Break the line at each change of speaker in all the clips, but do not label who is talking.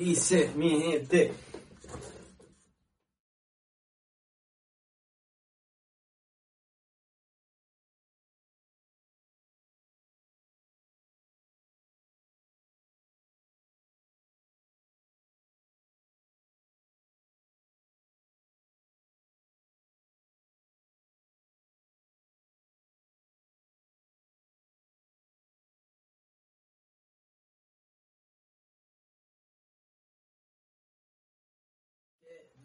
dice mi gente?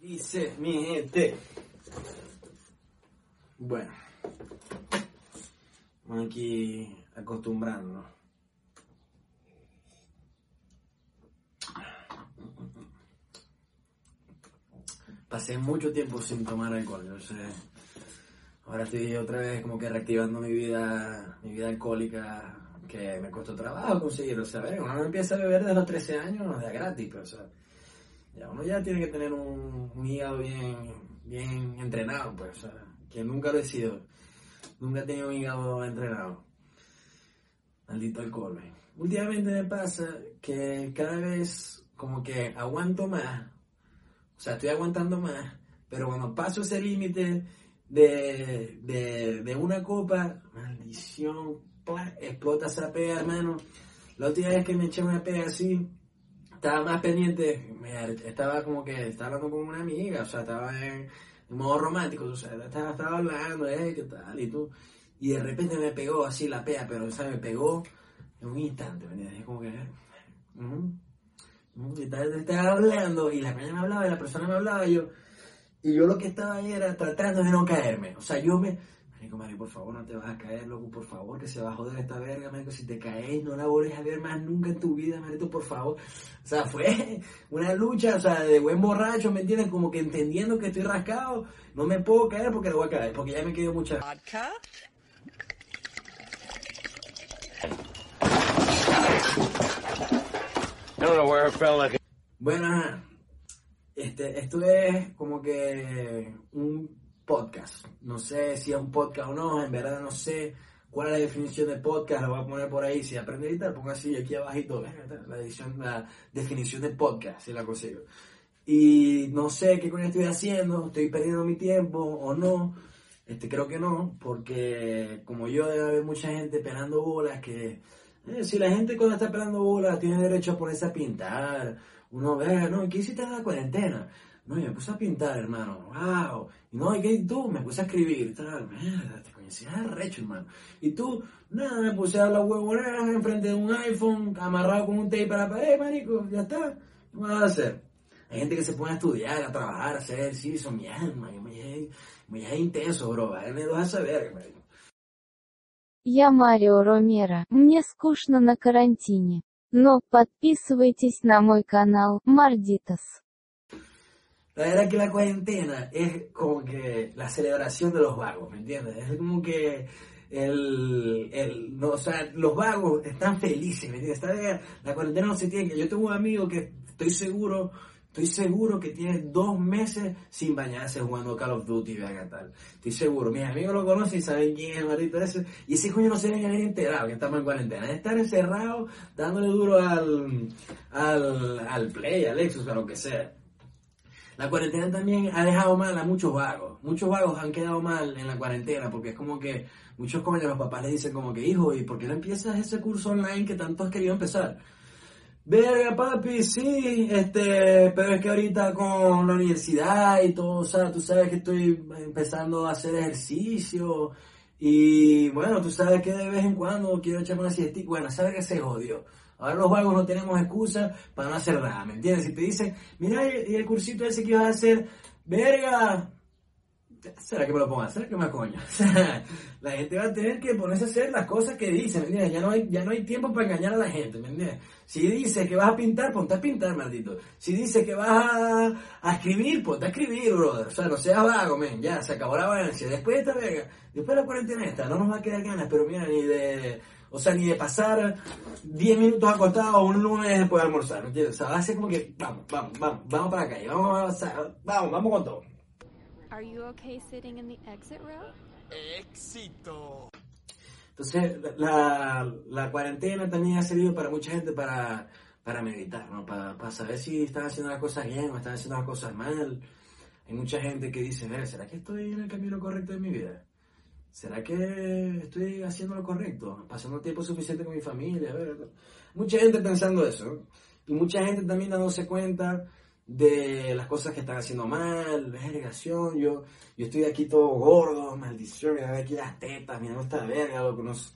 Dice mi gente. Bueno, vamos aquí acostumbrándonos. Pasé mucho tiempo sin tomar alcohol, yo sé. Ahora estoy otra vez como que reactivando mi vida, mi vida alcohólica, que me costó trabajo conseguir, o uno empieza a beber desde los 13 años, de gratis, pero o ya uno ya tiene que tener un, hígado bien, bien entrenado, pues, o que nunca lo he sido. Nunca he tenido un hígado entrenado. Maldito alcohol. eh. Últimamente me pasa que cada vez como que aguanto más, o sea, estoy aguantando más, pero cuando paso ese límite de, de, de una copa, maldición, ¡pla! explota esa pega, hermano. La última vez que me eché una pega así, estaba más pendiente, estaba como que estaba hablando con una amiga, o sea, estaba en, modo romántico, o sea, estaba, estaba hablando, eh, ¿qué tal? Y tú, y de repente me pegó así la pea, pero, o sea, me pegó en un instante, ¿me entiendes? Es como que, ujú, ujú, y estaba, hablando, y la mañana me hablaba, y la persona me hablaba, y yo, y yo lo que estaba ahí era tratando de no caerme, o sea, yo me, Marico, Mario, por favor, no te vas a caer, loco, por favor, que se va a joder esta verga, marico, si te caes, no la vuelves a ver más nunca en tu vida, Marito, por favor. O sea, fue una lucha, o sea, de buen borracho, ¿me entiendes? Como que entendiendo que estoy rascado, no me puedo caer porque no voy a caer, porque ya me quedó mucha...
Vodka?
I don't know where it felt like
Bueno, este, esto es como que un podcast. No sé si es un podcast o no, en verdad no sé cuál es la definición de podcast, lo voy a poner por ahí. Si aprende a editar, pongo así aquí abajito la, edición, la definición de podcast, si la consigo. Y no sé qué coño estoy haciendo, estoy perdiendo mi tiempo o no. Este, creo que no, porque como yo debe haber mucha gente pelando bolas que eh, si la gente cuando está pelando bolas tiene derecho a ponerse a pintar, uno ve, no, ¿y ¿qué hiciste en la cuarentena? No, yo me puse a pintar, hermano, wow. Y no, ¿y qué y tú? Me puse a escribir, tal, mierda, te conocías arrecho, hermano. Y tú, nada, me puse a hablar huevonadas enfrente de un iPhone, amarrado con un tape a la pared, marico, ya está. ¿Qué más vas a hacer? Hay gente que se pone a estudiar, a trabajar, a hacer ejercicio, mi alma, yo me llegué, me llegué intenso, bro, a me dos a saber, marico.
Я Марио Ромеро. Мне скучно на карантине. Но подписывайтесь на мой канал Мардитас.
La verdad que la cuarentena es como que la celebración de los vagos, ¿me entiendes? Es como que el, el no, o sea, los vagos están felices, ¿me entiendes? Está la cuarentena no se tiene. Yo tengo un amigo que estoy seguro, estoy seguro que tiene dos meses sin bañarse jugando Call of Duty, verga, tal. Estoy seguro. Mis amigos lo conocen y saben quién es el maldito ese. Y ese coño no se deben haber enterado que estamos en cuarentena. Es estar encerrado, dándole duro al, al, al Play, al Xbox, a lo que sea. La cuarentena también ha dejado mal a muchos vagos. Muchos vagos han quedado mal en la cuarentena porque es como que muchos coños los papás les dicen como que, hijo, ¿y por qué no empiezas ese curso online que tanto has querido empezar? Verga, papi, sí, este, pero es que ahorita con la universidad y todo, o sea, tú sabes que estoy empezando a hacer ejercicio y bueno, tú sabes que de vez en cuando quiero echarme una siestica, bueno, sabes que se jodió. Ahora los vagos no tenemos excusa para no hacer nada, ¿me entiendes? Si te dicen, mira, y el cursito ese que ibas a hacer, verga, ¿será que me lo ponga? ¿Será que me sea, la gente va a tener que ponerse a hacer las cosas que dicen, ¿me entiendes? Ya no hay, ya no hay tiempo para engañar a la gente, ¿me entiendes? Si dices que vas a pintar, ponte a pintar, maldito. Si dices que vas a, a escribir, ponte a escribir, brother. O sea, no seas vago, men, ya, se acabó la vagancia. Después de esta verga, después de la cuarentena esta, no nos va a quedar ganas, pero mira, ni de... O sea, ni de pasar 10 minutos acostados un lunes después de almorzar, ¿me entiendes? O sea, va a ser como que, vamos, vamos, vamos, vamos para la calle, vamos, vamos, vamos con todo.
Are you okay sitting in the exit row?
Éxito.
Entonces, la, la cuarentena también ha servido para mucha gente para, para meditar, ¿no? Para, para saber si están haciendo las cosas bien o están haciendo las cosas mal. Hay mucha gente que dice, "Mira, ¿será que estoy en el camino correcto de mi vida? ¿Será que estoy haciendo lo correcto? Pasando tiempo suficiente con mi familia. A mucha gente pensando eso. Y mucha gente también dándose cuenta de las cosas que están haciendo mal, vergación, yo, yo estoy aquí todo gordo, maldición, mira aquí las tetas, mira esta verga, loco, no, sé.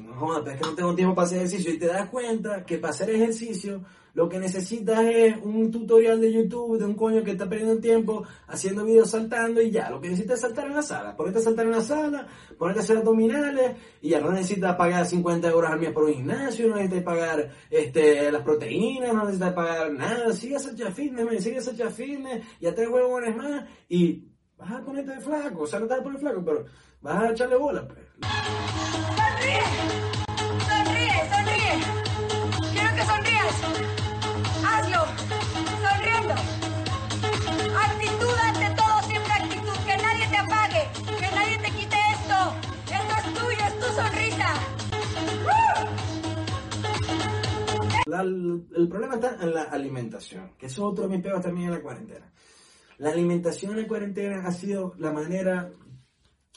No pero es que no tengo tiempo para hacer ejercicio. Y te das cuenta que para hacer ejercicio lo que necesitas es un tutorial de YouTube de un coño que está perdiendo tiempo haciendo videos saltando y ya. Lo que necesitas es saltar en la sala. Ponerte a saltar en la sala, ponerte a hacer abdominales y ya no necesitas pagar 50 euros al mes por un gimnasio, no necesitas pagar este, las proteínas, no necesitas pagar nada. Sigue esa fitness, man, sigue esa fitness y a tres huevones más y vas a ponerte de flaco. O sea, no te vas a poner flaco, pero vas a echarle bola. Pues.
¡Sonríe! ¡Sonríe! ¡Sonríe! ¡Quiero que sonrías! ¡Hazlo! ¡Sonriendo! Actitud ante todo, siempre actitud. Que nadie te apague. Que nadie te quite esto. Esto es tuyo, es tu sonrisa.
La- el problema está en la alimentación, que eso es otro de mis peores también en la cuarentena. La alimentación en cuarentena ha sido la manera...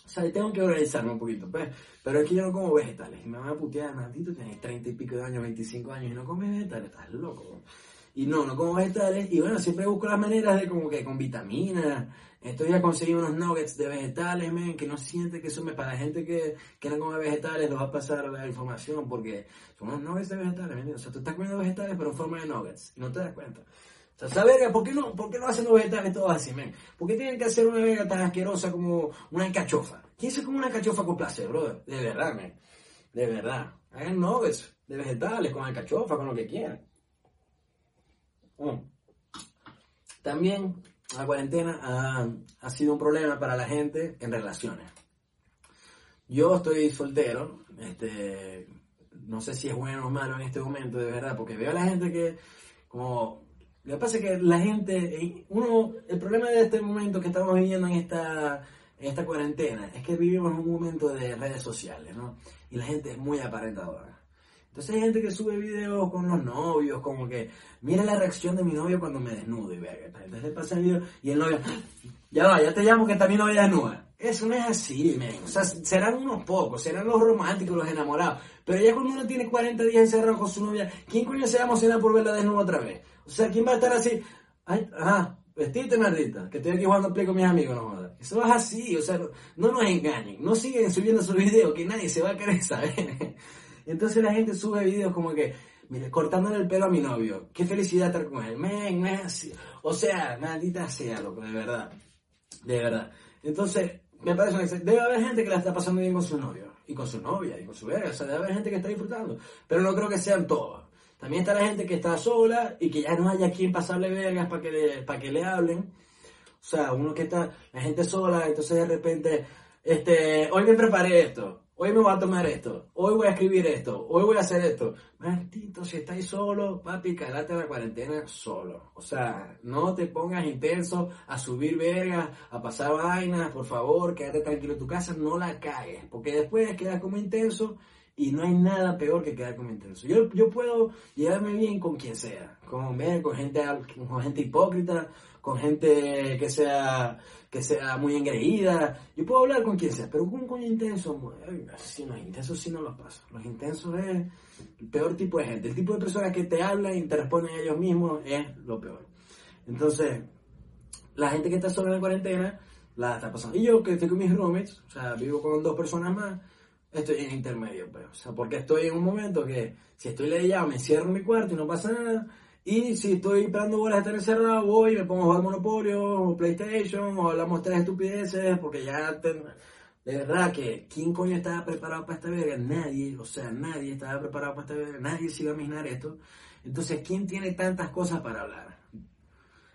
O sea, tengo que organizarme un poquito, pues, pero es que yo no como vegetales. Y me van a putear, maldito, tienes 30 y pico de años, 25 años y no comes vegetales, estás loco. Y no, no como vegetales. Y bueno, siempre busco las maneras de como que con vitaminas. Estoy a conseguir unos nuggets de vegetales, men, que no siente que eso me... Para la gente que, que no come vegetales, los va a pasar la información porque son unos nuggets de vegetales, ¿me entiendes? O sea, tú estás comiendo vegetales pero en forma de nuggets y no te das cuenta. O verga, ¿por qué no, por qué no hacen los vegetales todos así, men? ¿Por qué tienen que hacer una verga tan asquerosa como una cachofa? ¿Quién se come una cachofa con placer, brother? De verdad. De verdad. Hagan nuggets de vegetales con alcachofa, con lo que quieran. Mm. También la cuarentena ha, ha sido un problema para la gente en relaciones. Yo estoy soltero, este, no sé si es bueno o malo en este momento, de verdad, porque veo a la gente que, como, lo que pasa es que la gente, eh, uno, el problema de este momento que estamos viviendo en esta, en esta cuarentena es que vivimos en un momento de redes sociales, ¿no? Y la gente es muy aparentadora. Entonces hay gente que sube videos con los novios, como que, mira la reacción de mi novio cuando me desnudo y verga. Entonces le pasa el video y el novio, ya va, ya te llamo que mi novia desnuda. Eso no es así, men. O sea, serán unos pocos, serán los románticos, los enamorados. Pero ya cuando uno tiene 40 días encerrado con su novia, ¿quién coño se va a emocionar por verla desnuda otra vez? O sea, ¿quién va a estar así? Ay, ajá, vestite, maldita, que estoy aquí jugando play con mis amigos, no. Eso es así, o sea, no, no nos engañen. No siguen subiendo sus videos que nadie se va a querer saber. Entonces la gente sube videos como que, mire, cortándole el pelo a mi novio. Qué felicidad estar con él. Men, así. O sea, maldita sea, loco, de verdad. De verdad. Entonces, me parece un ex- Debe haber gente que la está pasando bien con su novio. Y con su novia, y con su verga. O sea, debe haber gente que está disfrutando. Pero no creo que sean todos. También está la gente que está sola y que ya no haya quien pasarle vergas para que, le, que le hablen. O sea, uno que está, la gente sola, entonces de repente, este, hoy me preparé esto, hoy me voy a tomar esto, hoy voy a escribir esto, hoy voy a hacer esto. Maldito, si estáis solo, papi, cagate la cuarentena solo. O sea, no te pongas intenso a subir vergas, a pasar vainas, por favor, quédate tranquilo en tu casa, no la cagues, porque después quedas como intenso y no hay nada peor que quedar como intenso. Yo, yo puedo llevarme bien con quien sea, con, con, gente, con gente hipócrita, con gente que sea, que sea muy engreída. Yo puedo hablar con quien sea, pero con un coño intenso, ay, sí, los intensos sí no los paso. Los intensos es el peor tipo de gente. El tipo de personas que te hablan y te responden a ellos mismos es lo peor. Entonces, la gente que está sola en la cuarentena la está pasando. Y yo que estoy con mis roommates, o sea, vivo con dos personas más, estoy en intermedio, pues. O sea, porque estoy en un momento que si estoy leyendo me encierro en mi cuarto y no pasa nada. Y si estoy esperando bolas de estar encerrado, voy y me pongo a jugar Monopolio o PlayStation o hablamos tres estupideces porque ya de verdad que ¿quién coño estaba preparado para esta verga? Nadie, o sea, nadie estaba preparado para esta verga, nadie se iba a imaginar esto. Entonces, ¿quién tiene tantas cosas para hablar?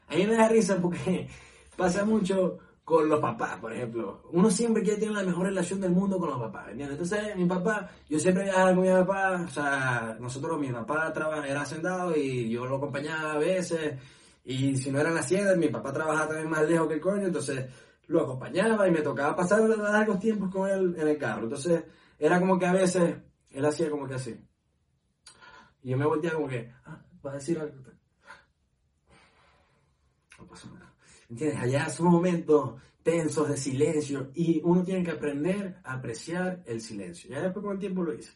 A mí me da risa porque pasa mucho con los papás, por ejemplo. Uno siempre quiere tener la mejor relación del mundo con los papás, ¿entiendes? Entonces, mi papá, yo siempre viajaba con mi papá, o sea, nosotros, mi papá traba- era hacendado y yo lo acompañaba a veces, y si no era en la hacienda, mi papá trabajaba también más lejos que el coño, entonces lo acompañaba y me tocaba pasar largos tiempos con él en el carro. Entonces, era como que a veces él hacía como que así. Y yo me volteaba como que, ah, ¿Vas a decir algo? No pasa nada. ¿Entiendes? Allá son momentos tensos de silencio y uno tiene que aprender a apreciar el silencio. Ya después con el tiempo lo hice.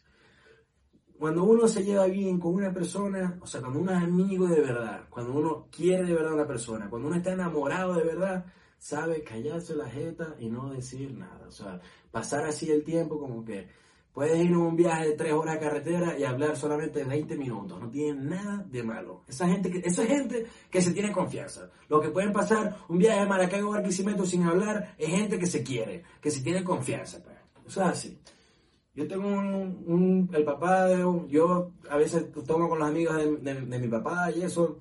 Cuando uno se lleva bien con una persona, o sea, cuando uno es amigo de verdad, cuando uno quiere de verdad a una persona, cuando uno está enamorado de verdad, sabe callarse la jeta y no decir nada. O sea, pasar así el tiempo como que puedes ir en un viaje de tres horas de carretera y hablar solamente 20 minutos. No tiene nada de malo. Esa gente que, esa gente que se tiene confianza. Los que pueden pasar un viaje de Maracaibo a Barquisimeto sin hablar es gente que se quiere, que se tiene confianza. pues. Eso es así. Yo tengo un, el papá de un- yo a veces tomo con los amigos de mi papá y eso,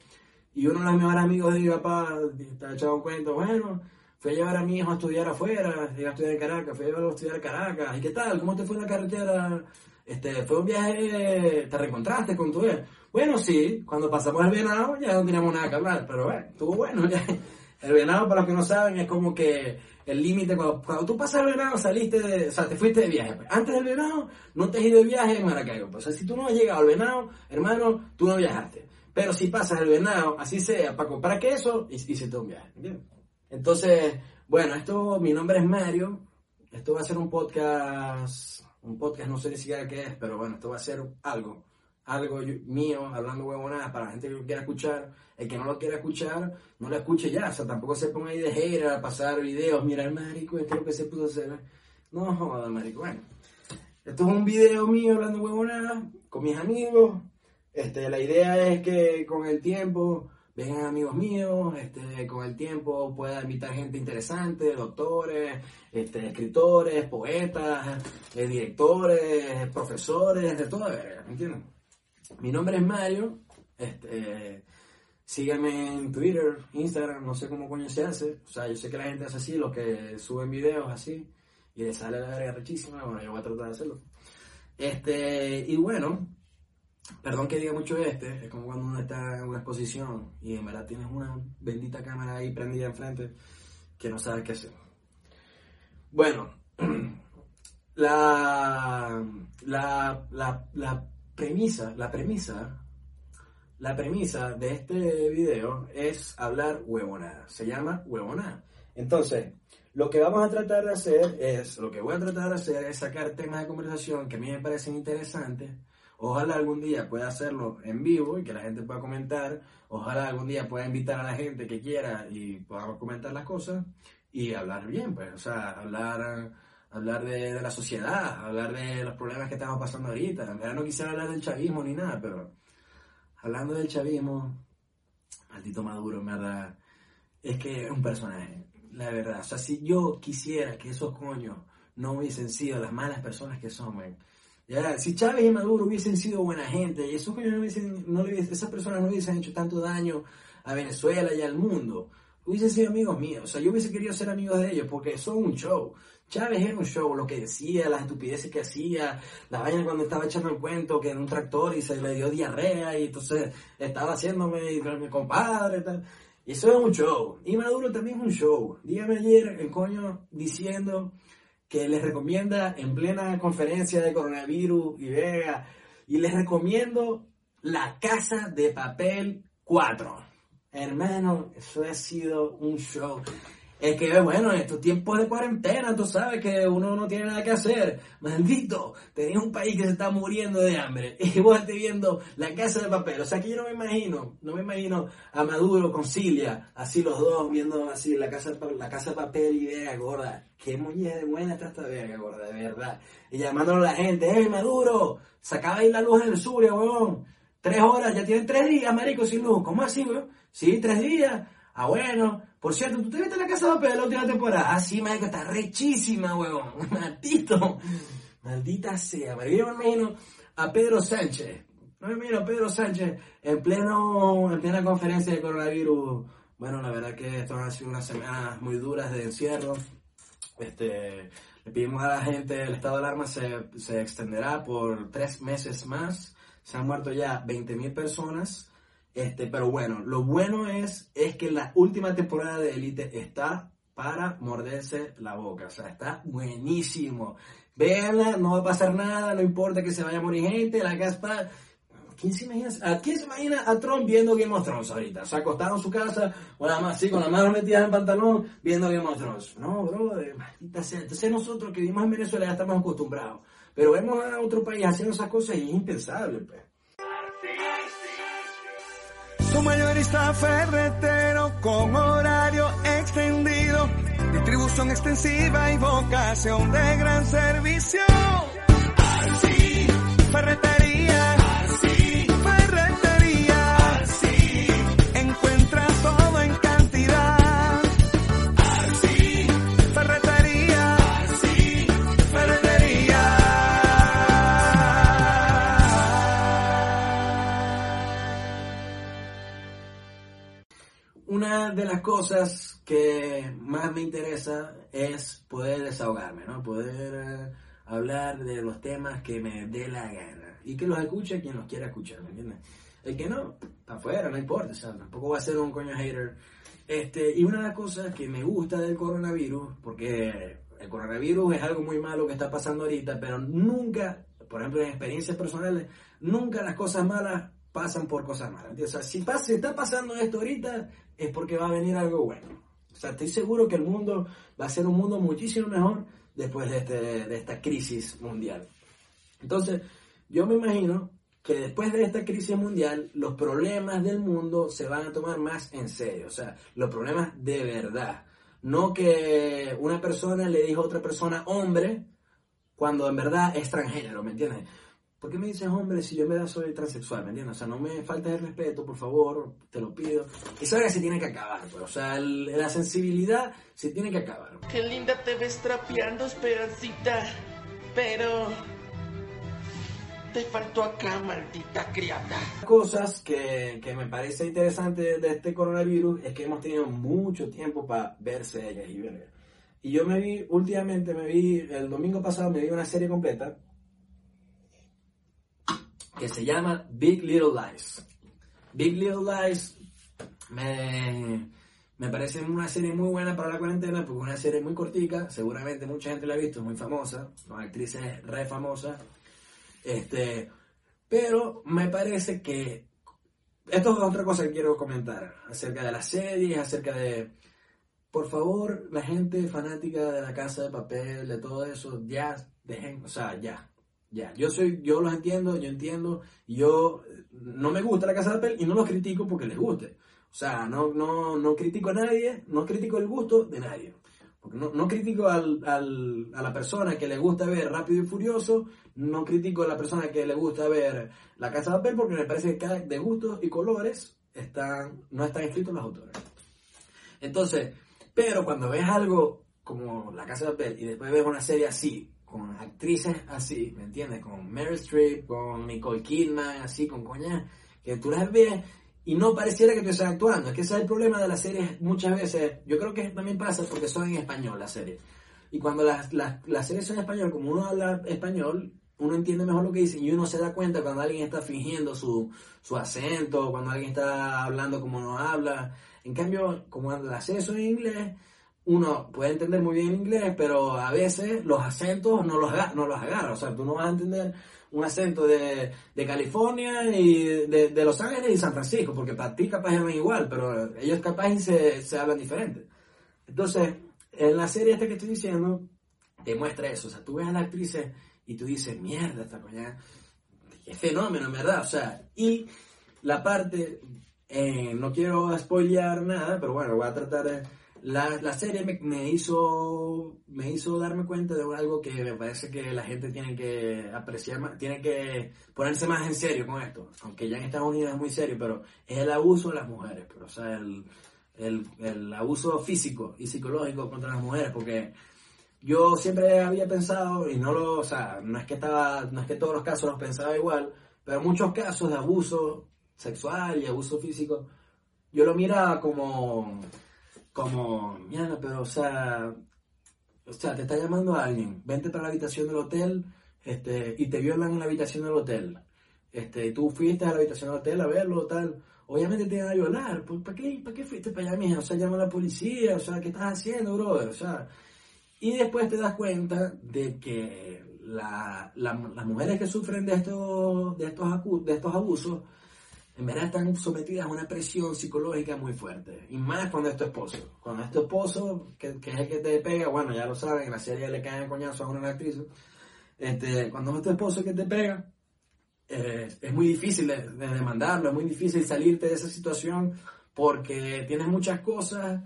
y uno de los mejores amigos de mi papá está echado un cuento, bueno, fui a llevar a mi hijo a estudiar afuera, a estudiar en Caracas, fui a llevarlo a estudiar a Caracas, ¿y qué tal? ¿Cómo te fue en la carretera? Este, fue un viaje, te reencontraste con tu ex. Bueno, sí, cuando pasamos el venado ya no teníamos nada que hablar, pero bueno, estuvo bueno. ya. El venado, para los que no saben, es como que el límite, cuando, tú pasas el venado, saliste o sea, te fuiste de viaje. pues. Antes del venado, no te has ido de viaje en Maracaibo. pues. O sea, si tú no has llegado al venado, hermano, tú no viajaste. Pero si pasas el venado, así sea, para comprar queso, hiciste un viaje. Entonces, bueno, esto, mi nombre es Mario. Esto va a ser un podcast, un podcast, no sé ni siquiera qué es, pero bueno, esto va a ser algo, algo mío, hablando huevonadas para la gente que lo quiera escuchar. El que no lo quiera escuchar, no lo escuche ya. O sea, tampoco se ponga ahí de hater a pasar videos. Mira, el marico, este es lo que se puso a hacer. No joda, marico. Bueno, esto es un video mío hablando huevonadas con mis amigos. Este, la idea es que con el tiempo vengan amigos míos, este, con el tiempo pueda invitar gente interesante, doctores, este, escritores, poetas, eh, directores, profesores, de toda verga, ¿me entienden? Mi nombre es Mario, este, síganme en Twitter, Instagram, no sé cómo coño se hace, o sea, yo sé que la gente hace así, los que suben videos así, y les sale la verga rechísima, bueno, yo voy a tratar de hacerlo. Este, y bueno, Perdón que diga mucho este, es como cuando uno está en una exposición y en verdad tienes una bendita cámara ahí prendida enfrente que no sabes qué hacer. Bueno, la, la, la, la premisa, la premisa, la premisa de este video es hablar huevonada. Se llama huevonada. Entonces, lo que vamos a tratar de hacer es, lo que voy a tratar de hacer es sacar temas de conversación que a mí me parecen interesantes. Ojalá algún día pueda hacerlo en vivo y que la gente pueda comentar. Ojalá algún día pueda invitar a la gente que quiera y podamos comentar las cosas y hablar bien, pues, o sea, hablar, hablar de, la sociedad, hablar de los problemas que estamos pasando ahorita. En verdad no quisiera hablar del chavismo ni nada, pero hablando del chavismo, maldito Maduro, en verdad, es que es un personaje, la verdad. O sea, si yo quisiera que esos coños no hubiesen sido las malas personas que son, ya, si Chávez y Maduro hubiesen sido buena gente esos no hubiesen, no hubiesen- esas personas no hubiesen hecho tanto daño a Venezuela y al mundo, hubiesen sido amigos míos. O sea, yo hubiese querido ser amigos de ellos porque son un show. Chávez era un show, lo que decía, las estupideces que hacía, la vaina cuando estaba echando el cuento que en un tractor y se le dio diarrea y entonces estaba haciéndome y mi compadre y tal. Y eso es un show. Y Maduro también es un show. Dígame ayer el coño diciendo que les recomienda en plena conferencia de coronavirus y vega, y les recomiendo La Casa de Papel 4. Hermano, eso ha sido un show. Es que, bueno, en estos tiempos de cuarentena, tú sabes que uno no tiene nada que hacer. Maldito, tenés un país que se está muriendo de hambre y vos estás viendo la casa de papel. O sea que yo no me imagino, no me imagino a Maduro con Cilia, así los dos viendo así la casa de, la casa de papel y verga, gorda. Qué muñeca de buena está esta verga, gorda, de verdad. Y llamándole a la gente, ¡eh, Maduro! Sacaba ahí la luz en el sur, huevón. Tres horas, ya tienen tres días, marico, sin luz. ¿Cómo así, weón? Sí, tres días. Ah, bueno. Por cierto, ¿tú te viste la casa de papel la última temporada? Ah, sí, marico, está rechísima, huevón. Maldito. Maldita sea. marico. Yo me a Pedro Sánchez. No me imagino a Pedro Sánchez en pleno, en plena conferencia de coronavirus. Bueno, la verdad que esto han sido unas semanas muy duras de encierro. Este, le pedimos a la gente, el estado de alarma se, se extenderá por tres meses más. Se han muerto ya 20.000 personas. Este, pero bueno, lo bueno es, es que la última temporada de Elite está para morderse la boca. O sea, está buenísimo. Véanla, no va a pasar nada, no importa que se vaya a morir gente, la caspa ¿quién se imagina, a, ¿quién se imagina a Trump viendo Game of Thrones ahorita? O sea, acostado en su casa, o nada más así, con las manos metidas en pantalón, viendo Game of Thrones. No, bro, maldita sea. Entonces nosotros que vivimos en Venezuela ya estamos acostumbrados. Pero vemos a otro país haciendo esas cosas y es impensable, pues.
Mayorista ferretero con horario extendido, distribución extensiva y vocación de gran servicio. Así, ferretería.
Una de las cosas que más me interesa es poder desahogarme, ¿no? Poder eh, hablar de los temas que me dé la gana. Y que los escuche quien los quiera escuchar, ¿me entiendes? El que no, para afuera, no importa, o sea, tampoco va a ser un coño hater. Este, y una de las cosas que me gusta del coronavirus, porque el coronavirus es algo muy malo que está pasando ahorita, pero nunca, por ejemplo, en experiencias personales, nunca las cosas malas pasan por cosas malas. ¿entiendes? O sea, si, pasa, si está pasando esto ahorita, es porque va a venir algo bueno. O sea, estoy seguro que el mundo va a ser un mundo muchísimo mejor después de, este, de esta crisis mundial. Entonces, yo me imagino que después de esta crisis mundial, los problemas del mundo se van a tomar más en serio. O sea, los problemas de verdad. No que una persona le dijo a otra persona hombre cuando en verdad es transgénero, ¿me entiendes? ¿Por qué me dices hombre si yo en verdad soy transexual, ¿me entiendes? O sea, no me faltes el respeto, por favor, te lo pido. Esa que se tiene que acabar, pues. O sea, el- la sensibilidad se tiene que acabar.
Qué linda te ves trapeando, Esperancita. Pero... Te faltó acá, maldita criada.
cosas que, que me parece interesante de este coronavirus es que hemos tenido mucho tiempo para ver series y ver. Y yo me vi, últimamente me vi, el domingo pasado me vi una serie completa que se llama Big Little Lies. Big Little Lies me, me parece una serie muy buena para la cuarentena porque es una serie muy cortica, seguramente mucha gente la ha visto, es muy famosa, son actrices re famosas. Este, pero me parece que esto es otra cosa que quiero comentar acerca de las series, acerca de, por favor, la gente fanática de la casa de papel, de todo eso, ya dejen, o sea, ya, ya. Yo soy, yo los entiendo, yo entiendo, yo no me gusta la casa de papel y no los critico porque les guste. O sea, no, no, no critico a nadie, no critico el gusto de nadie. No, no critico al, al- a la persona que le gusta ver Rápido y Furioso, no critico a la persona que le gusta ver La Casa de Papel, porque me parece que cada de gustos y colores están, no están escritos los autores. Entonces, pero cuando ves algo como La Casa de Papel y después ves una serie así, con actrices así, ¿me entiendes? Con Meryl Streep, con Nicole Kidman, así, con coñas, que tú las ves y no pareciera que tú estás actuando. Es que ese es el problema de las series muchas veces. Yo creo que también pasa porque son en español las series. Y cuando las, las, las series son en español, como uno habla español, uno entiende mejor lo que dicen y uno se da cuenta cuando alguien está fingiendo su, su acento, cuando alguien está hablando como no habla. En cambio, como las series son en inglés, uno puede entender muy bien inglés, pero a veces los acentos no los, no los agarra. O sea, tú no vas a entender un acento de, de California y de, de Los Ángeles y San Francisco, porque para ti capaz hablan igual, pero ellos capaz se, se hablan diferente. Entonces, en la serie esta que estoy diciendo, te muestra eso. O sea, tú ves a la actriz y tú dices, mierda, esta coña, qué fenómeno, en verdad. O sea, y la parte, eh, no quiero spoilear nada, pero bueno, voy a tratar de... La, la serie me, hizo me hizo darme cuenta de algo que me parece que la gente tiene que apreciar más, tiene que ponerse más en serio con esto, aunque ya en Estados Unidos es muy serio, pero es el abuso de las mujeres, pero, o sea, el, el, el abuso físico y psicológico contra las mujeres, porque yo siempre había pensado, y no lo, o sea, no es que estaba, no es que todos los casos los pensaba igual, pero muchos casos de abuso sexual y abuso físico, yo lo miraba como, como, mierda, pero o sea, o sea, te está llamando alguien, vente para la habitación del hotel, este, y te violan en la habitación del hotel. Este, tú fuiste a la habitación del hotel a verlo, tal. Obviamente te iban a violar. pues, ¿Para qué, ¿Para qué fuiste para allá, mija? O sea, llama a la policía, o sea, ¿qué estás haciendo, brother? O sea, y después te das cuenta de que la- la- las mujeres que sufren de estos, de, estos de estos abusos, en verdad están sometidas a una presión psicológica muy fuerte. Y más cuando es tu esposo. Cuando es tu esposo, que, es el que te pega, bueno, ya lo saben, en la serie le caen coñazo a una actriz. Este, cuando es tu esposo que te pega, eh, es muy difícil de, de demandarlo, es muy difícil salirte de esa situación porque tienes muchas cosas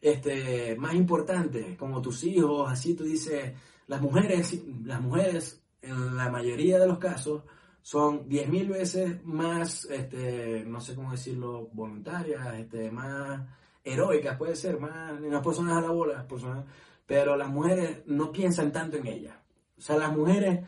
este, más importantes, como tus hijos, así tú dices, las mujeres, las mujeres en la mayoría de los casos son 10.000 veces más, este, no sé cómo decirlo, voluntarias, este, más heroicas, puede ser, más, las personas a la bola, las personas, pero las mujeres no piensan tanto en ellas. O sea, las mujeres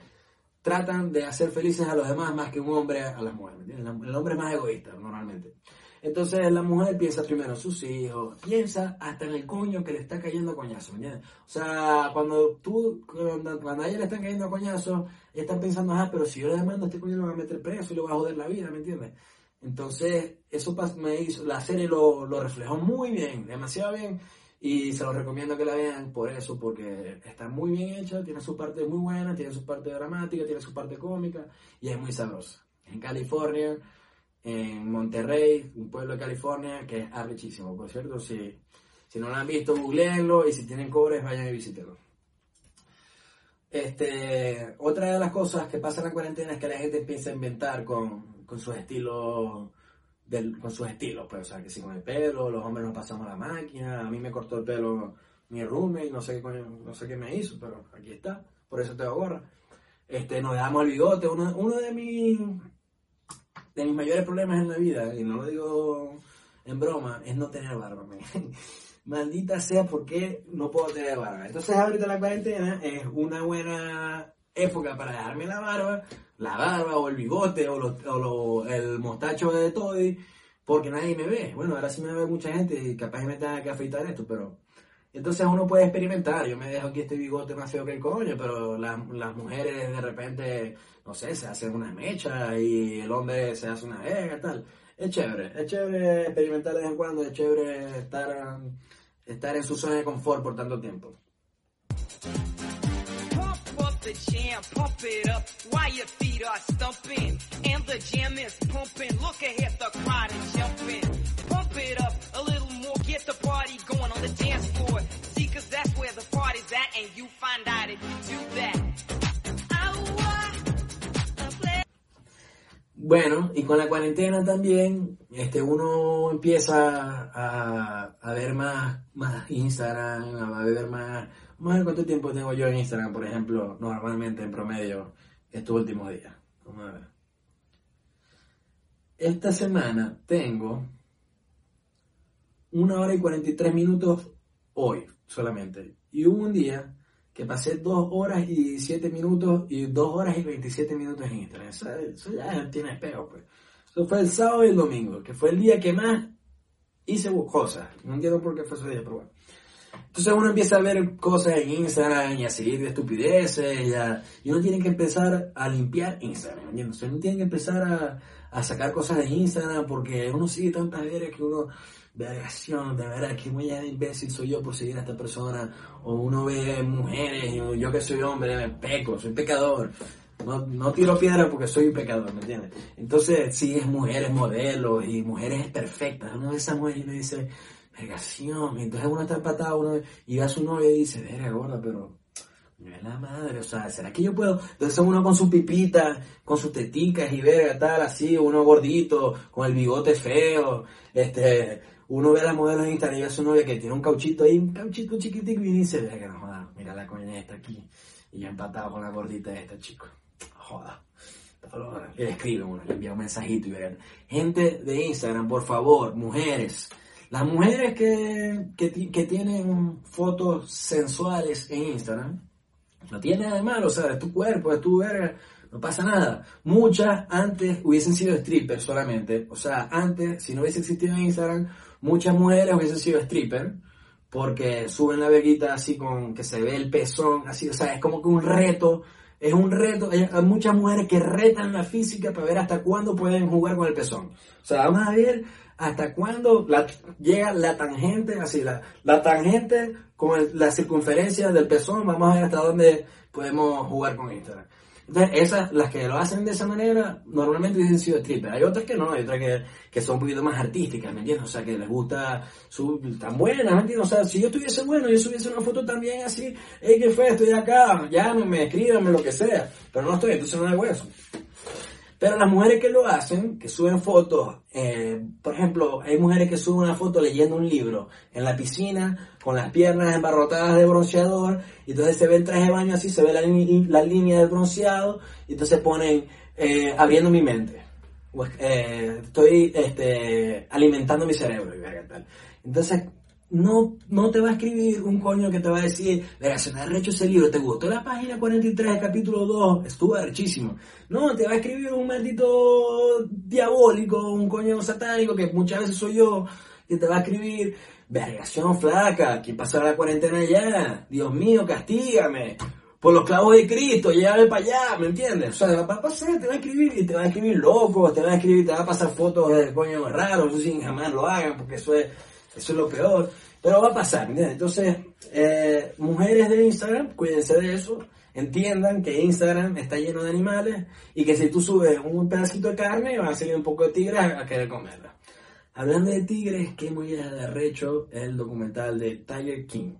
tratan de hacer felices a los demás más que un hombre a las mujeres. El hombre es más egoísta normalmente. Entonces la mujer piensa primero en sus hijos, piensa hasta en el coño que le está cayendo a coñazo, ¿me entiendes? O sea, cuando tú, cuando, cuando a ella le están cayendo a coñazo, ella está pensando, ah, pero si yo le demando a este coño lo va a meter preso y le va a joder la vida, ¿me entiendes? Entonces, eso me hizo, la serie lo, lo reflejó muy bien, demasiado bien, y se lo recomiendo que la vean por eso, porque está muy bien hecha, tiene su parte muy buena, tiene su parte dramática, tiene su parte cómica, y es muy sabrosa. En California, en Monterrey, un pueblo de California que es arrechísimo, por cierto, si, si no lo han visto, googleenlo, y si tienen cobres, vayan y visítenlo. Este, otra de las cosas que pasa en la cuarentena es que la gente empieza a inventar con, con sus estilos, del, con sus estilos, pues, o sea, que si con el pelo, los hombres nos pasamos la máquina, a mí me cortó el pelo mi roommate, no sé qué no sé qué me hizo, pero aquí está, por eso tengo gorra. Este, nos dejamos el bigote, uno, uno de mis de mis mayores problemas en la vida, y no lo digo en broma, es no tener barba. Maldita sea, ¿por qué no puedo tener barba? Entonces ahorita la cuarentena es una buena época para dejarme la barba, la barba o el bigote o, lo- o lo- el mostacho de Toddy, porque nadie me ve. Bueno, ahora sí me ve mucha gente y capaz me tenga que afeitar esto, pero... Entonces uno puede experimentar, yo me dejo aquí este bigote más feo que el coño, pero la- las mujeres de repente, no sé, se hacen una mecha y el hombre se hace una vega, tal. Es chévere, es chévere experimentar de vez en cuando, es chévere estar, estar en su zona de confort por tanto tiempo.
The jam, pump it up while your feet are stumping. And the jam is pumping. Look ahead, the crowd is jumping. Pump it up a little party going on the dance floor. See, cause that's where the party's at, and you find out if you do that.
Bueno, y con la cuarentena también, este, uno empieza a, a ver más, más Instagram, a ver más, vamos cuánto tiempo tengo yo en Instagram, por ejemplo, normalmente en promedio, estos últimos días. Vamos a ver. Esta semana tengo una hora y 43 minutos hoy solamente. Y hubo un día que pasé dos horas y 17 minutos y dos horas y 27 minutos en Instagram. Eso, eso ya tiene espejo, pues. Eso fue el sábado y el domingo, que fue el día que más hice cosas. No entiendo por qué fue ese día, pero bueno. Entonces uno empieza a ver cosas en Instagram y a seguir de estupideces y, a- y uno tiene que empezar a limpiar Instagram, ¿entiendes? Uno tiene que empezar a, a sacar cosas de Instagram porque uno sigue tantas veces que uno, vergación, de verdad, que muy imbécil soy yo por seguir a esta persona. O uno ve mujeres yo que soy hombre, me peco, soy pecador. No, no tiro piedra porque soy un pecador, ¿me entiendes? Entonces sigues mujeres modelos y mujeres perfectas. Uno ve esa mujer y le dice, vergación. Entonces uno está empatado uno, y ve a su novia y dice, verga gorda, pero no es la madre, o sea, ¿será que yo puedo? Entonces uno con su pipita, con sus teticas y verga, tal, así, uno gordito, con el bigote feo, este, uno ve a la modelo en Instagram y ve a su novia que tiene un cauchito ahí, un cauchito chiquitico y dice, verga, no joda, mira la coña esta aquí, y ya empatado con la gordita esta, chico, joda. Y le escribe uno, le envía un mensajito y verga. Gente de Instagram, por favor, mujeres, las mujeres que, que, ti- que tienen fotos sensuales en Instagram, no tiene nada de malo, o sea, es tu cuerpo, es tu verga, no pasa nada. Muchas antes hubiesen sido strippers solamente, o sea, antes, si no hubiese existido Instagram, muchas mujeres hubiesen sido strippers, porque suben la verguita así con que se ve el pezón, así, o sea, es como que un reto, es un reto, hay, muchas mujeres que retan la física para ver hasta cuándo pueden jugar con el pezón. O sea, vamos a ver hasta cuándo llega la tangente, así, la, tangente con la circunferencia del pezón, vamos a ver hasta dónde podemos jugar con Instagram. Entonces, esas, las que lo hacen de esa manera, normalmente hubiesen sido strippers. Hay otras que no, hay otras que, que son un poquito más artísticas, ¿me entiendes? O sea, que les gusta, su, tan buenas, ¿me entiendes? O sea, si yo estuviese bueno, yo subiese una foto también así, hey, ¿qué fue? Estoy acá, llámenme, escríbanme, lo que sea. Pero no estoy, entonces no hago eso. Pero las mujeres que lo hacen, que suben fotos, eh, por ejemplo, hay mujeres que suben una foto leyendo un libro en la piscina, con las piernas embarrotadas de bronceador, y entonces se ve el traje de baño así, se ve la, la línea del bronceado, y entonces ponen, eh, abriendo mi mente. Pues, eh, estoy este, alimentando mi cerebro, tal. Entonces, no, no te va a escribir un coño que te va a decir, verga, se me ha recho ese libro, ¿te gustó la página 43, capítulo 2? Estuvo arrechísimo. No, te va a escribir un maldito diabólico, un coño satánico, que muchas veces soy yo, que te va a escribir, vergación flaca, que pasará la cuarentena ya, Dios mío, castígame. Por los clavos de Cristo, llévame para allá, ¿me entiendes? O sea, va a pasar, te va a escribir y te va a escribir loco, te va a escribir, te va a pasar fotos de coño raros, eso sí, jamás lo hagan, porque eso es, eso es lo peor. Pero va a pasar. Entonces, eh, mujeres de Instagram, cuídense de eso, entiendan que Instagram está lleno de animales y que si tú subes un pedacito de carne, van a salir un poco de tigres a, querer comerla. Hablando de tigres, qué muy arrecho el documental de Tiger King.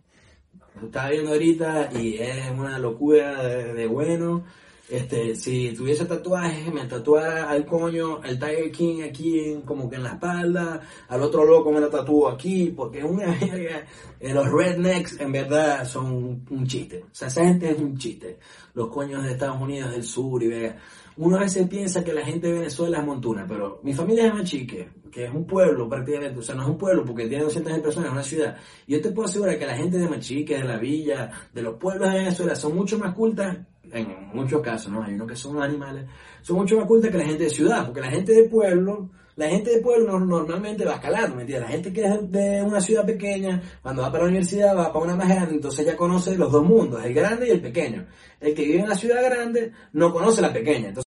Lo estaba viendo ahorita y es una locura de bueno. Este, si tuviese tatuajes, me tatuara al coño, al Tiger King aquí en- como que en la espalda, al otro loco me lo tatúo aquí, porque es una verga. Eh, Los rednecks en verdad son un, chiste. O sea, esa gente es un chiste. Los coños de Estados Unidos del sur y verga. Uno a veces piensa que la gente de Venezuela es montuna, pero mi familia es Machique, que es un pueblo prácticamente, o sea, no es un pueblo porque tiene 200 personas, es una ciudad. Yo te puedo asegurar que la gente de Machique, de la villa, de los pueblos de Venezuela son mucho más cultas, en muchos casos, ¿no? Hay unos que son animales, son mucho más cultas que la gente de ciudad, porque la gente de pueblo, la gente de pueblo no- normalmente va escalando, ¿me entiendes? La gente que es de una ciudad pequeña, cuando va para la universidad va para una más grande, entonces ya conoce los dos mundos, el grande y el pequeño. El que vive en la ciudad grande no conoce la pequeña, entonces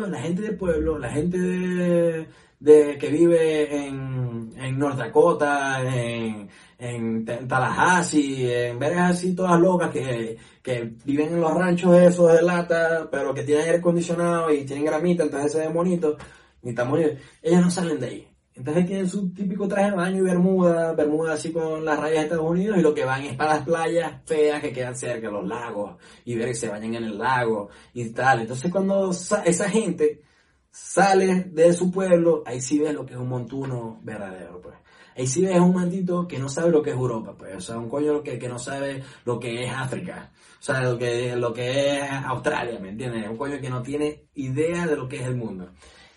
la gente de pueblo, la gente de, que vive en, en North Dakota, en, en Ta- Tallahassee, en vergas así todas locas que, que viven en los ranchos esos de lata, pero que tienen aire acondicionado y tienen gramita, entonces se ven bonitos, ni tan bonitos, ellos no salen de ahí. Entonces tienen su típico traje de baño y bermuda, bermuda así con las rayas de Estados Unidos y lo que van es para las playas feas que quedan cerca, los lagos, y ver que se bañan en el lago y tal. Entonces cuando sa- esa gente sale de su pueblo, ahí sí ves lo que es un montuno verdadero, pues. Ahí sí ves un maldito que no sabe lo que es Europa, pues. O sea, un coño que, que no sabe lo que es África. O sea, lo que, lo que es Australia, ¿me entiendes? Un coño que no tiene idea de lo que es el mundo.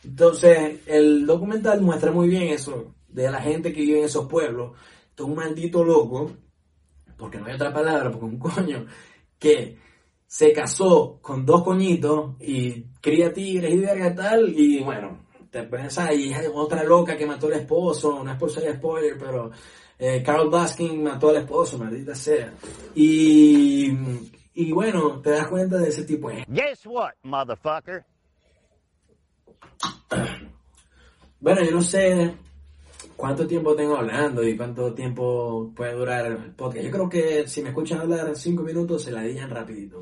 Entonces, el documental muestra muy bien eso, de la gente que vive en esos pueblos. Esto es un maldito loco, porque no hay otra palabra, porque un coño que se casó con dos coñitos y cría tigres y verga tal, y bueno, te pensás, y hay otra loca que mató al esposo, no es por ser spoiler, pero eh, Carol Baskin mató al esposo, maldita sea. Y, y bueno, te das cuenta de ese tipo
Guess what, motherfucker?
Bueno, yo no sé cuánto tiempo tengo hablando y cuánto tiempo puede durar el podcast. Yo creo que si me escuchan hablar cinco minutos se la digan rapidito.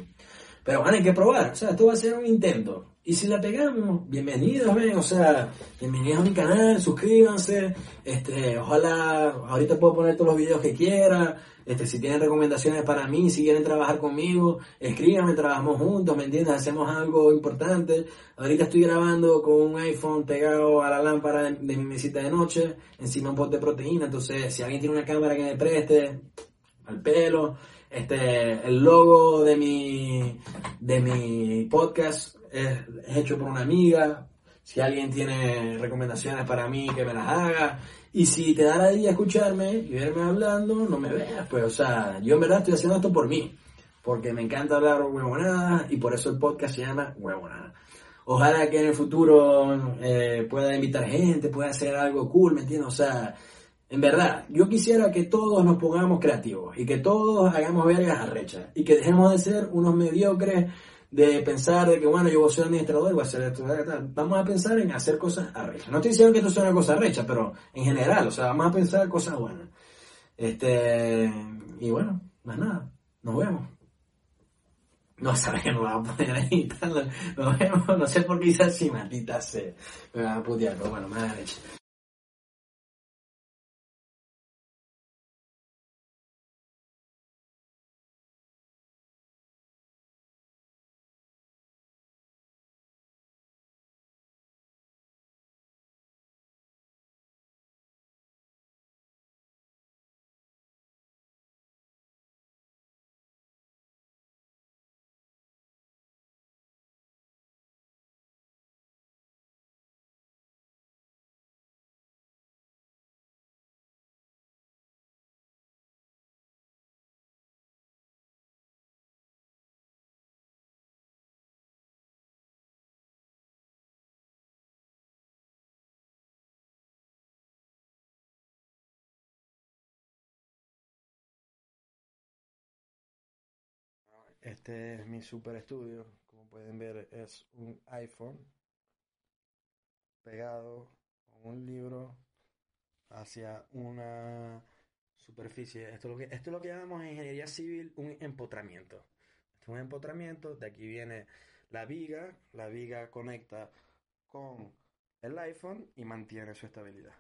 Pero bueno, hay que probar. O sea, esto va a ser un intento. Y si la pegamos, bienvenidos, ven. O sea, bienvenidos a mi canal, suscríbanse. Este, ojalá, ahorita puedo poner todos los videos que quiera. Este, si tienen recomendaciones para mí, si quieren trabajar conmigo, escríbanme, trabajamos juntos, ¿me entiendes? Hacemos algo importante. Ahorita estoy grabando con un iPhone pegado a la lámpara de, de mi mesita de noche, encima un pote de proteína. Entonces, si alguien tiene una cámara que me preste, al pelo. Este, el logo de mi, de mi podcast es, hecho por una amiga. Si alguien tiene recomendaciones para mí, que me las haga. Y si te da la idea escucharme y verme hablando, no me veas, pues, o sea, yo en verdad estoy haciendo esto por mí. Porque me encanta hablar huevonadas y por eso el podcast se llama Huevonada. Ojalá que en el futuro eh, pueda invitar gente, pueda hacer algo cool, ¿me entiendes? O sea, En verdad, yo quisiera que todos nos pongamos creativos y que todos hagamos vergas arrechas y que dejemos de ser unos mediocres de pensar de que, bueno, yo voy a ser administrador y voy a hacer esto. tal. Vamos a pensar en hacer cosas arrechas. No estoy diciendo que esto sea una cosa arrecha, pero en general, o sea, vamos a pensar cosas buenas. Este, y bueno, más nada, nos vemos. No sabes que no va a poner ahí. tal, Nos vemos, no sé por qué hice así, maldita sea. Me va a putear, pero bueno, más arrecha.
Este es mi super estudio. Como pueden ver, es un iPhone pegado con un libro hacia una superficie. Esto es lo que, esto es lo que llamamos en ingeniería civil un empotramiento. Esto es un empotramiento. De aquí viene la viga. La viga conecta con el iPhone y mantiene su estabilidad.